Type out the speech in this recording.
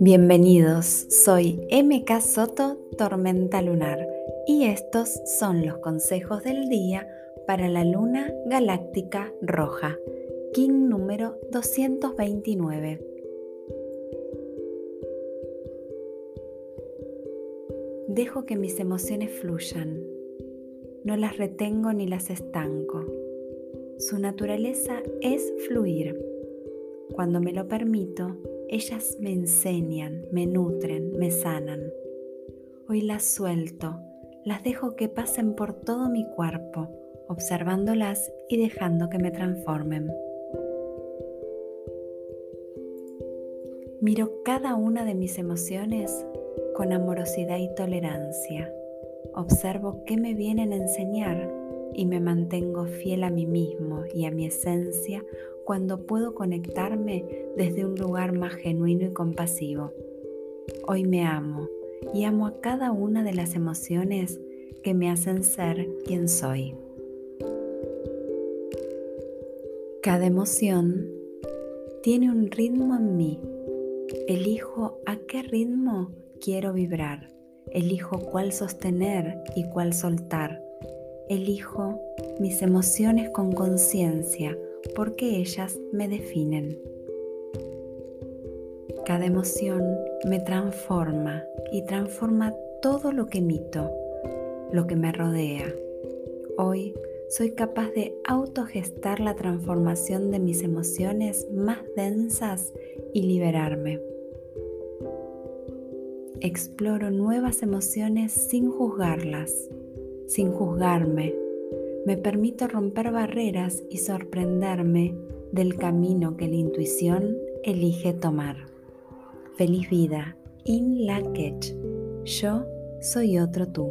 Bienvenidos, soy MK Soto Tormenta Lunar y estos son los consejos del día para la luna galáctica roja, King número 229. Dejo que mis emociones fluyan, no las retengo ni las estanco. Su naturaleza es fluir. Cuando me lo permito, ellas me enseñan, me nutren, me sanan. Hoy las suelto, las dejo que pasen por todo mi cuerpo, observándolas y dejando que me transformen. Miro cada una de mis emociones con amorosidad y tolerancia. Observo qué me vienen a enseñar y me mantengo fiel a mí mismo y a mi esencia cuando puedo conectarme desde un lugar más genuino y compasivo. Hoy me amo y amo a cada una de las emociones que me hacen ser quien soy. Cada emoción tiene un ritmo en mí. Elijo a qué ritmo quiero vibrar. Elijo cuál sostener y cuál soltar. Elijo mis emociones con conciencia porque ellas me definen. Cada emoción me transforma y transforma todo lo que emito, lo que me rodea. Hoy soy capaz de autogestar la transformación de mis emociones más densas y liberarme. Exploro nuevas emociones sin juzgarlas, sin juzgarme, me permito romper barreras y sorprenderme del camino que la intuición elige tomar. Feliz vida, In La Yo soy otro tú.